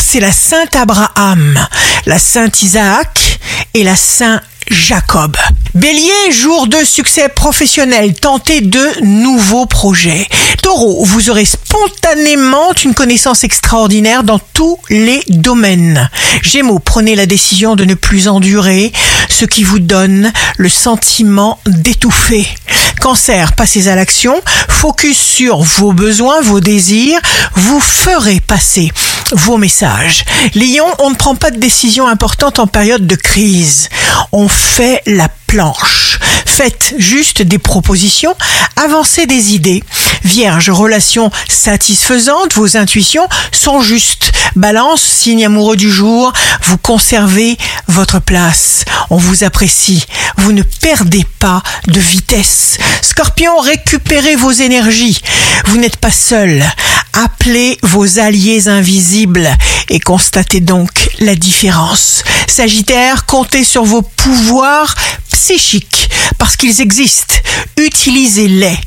c'est la Sainte Abraham, la Sainte Isaac et la Saint Jacob. Bélier, jour de succès professionnel, tentez de nouveaux projets. Taureau, vous aurez spontanément une connaissance extraordinaire dans tous les domaines. Gémeaux, prenez la décision de ne plus endurer ce qui vous donne le sentiment d'étouffer. Cancer, passez à l'action, focus sur vos besoins, vos désirs, vous ferez passer vos messages. Lion, on ne prend pas de décision importante en période de crise. On fait la planche. Faites juste des propositions, avancez des idées. Vierge, relation satisfaisante, vos intuitions sont justes. Balance, signe amoureux du jour, vous conservez votre place. On vous apprécie. Vous ne perdez pas de vitesse. Scorpion, récupérez vos énergies. Vous n'êtes pas seul. Appelez vos alliés invisibles et constatez donc la différence. Sagittaire, comptez sur vos pouvoirs psychiques parce qu'ils existent. Utilisez-les.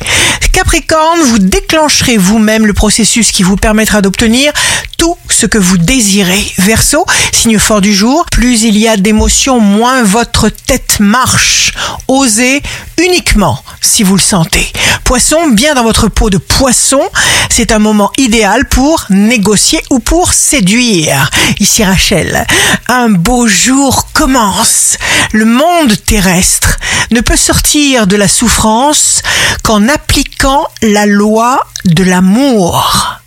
Capricorne, vous déclencherez vous-même le processus qui vous permettra d'obtenir ce que vous désirez. Verseau, signe fort du jour, plus il y a d'émotions, moins votre tête marche. Osez uniquement si vous le sentez. Poisson, bien dans votre peau de poisson, c'est un moment idéal pour négocier ou pour séduire. Ici Rachel, un beau jour commence. Le monde terrestre ne peut sortir de la souffrance qu'en appliquant la loi de l'amour.